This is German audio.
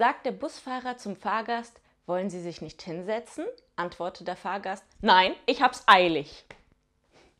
sagt der Busfahrer zum Fahrgast, wollen Sie sich nicht hinsetzen? antwortet der Fahrgast, nein, ich hab's eilig.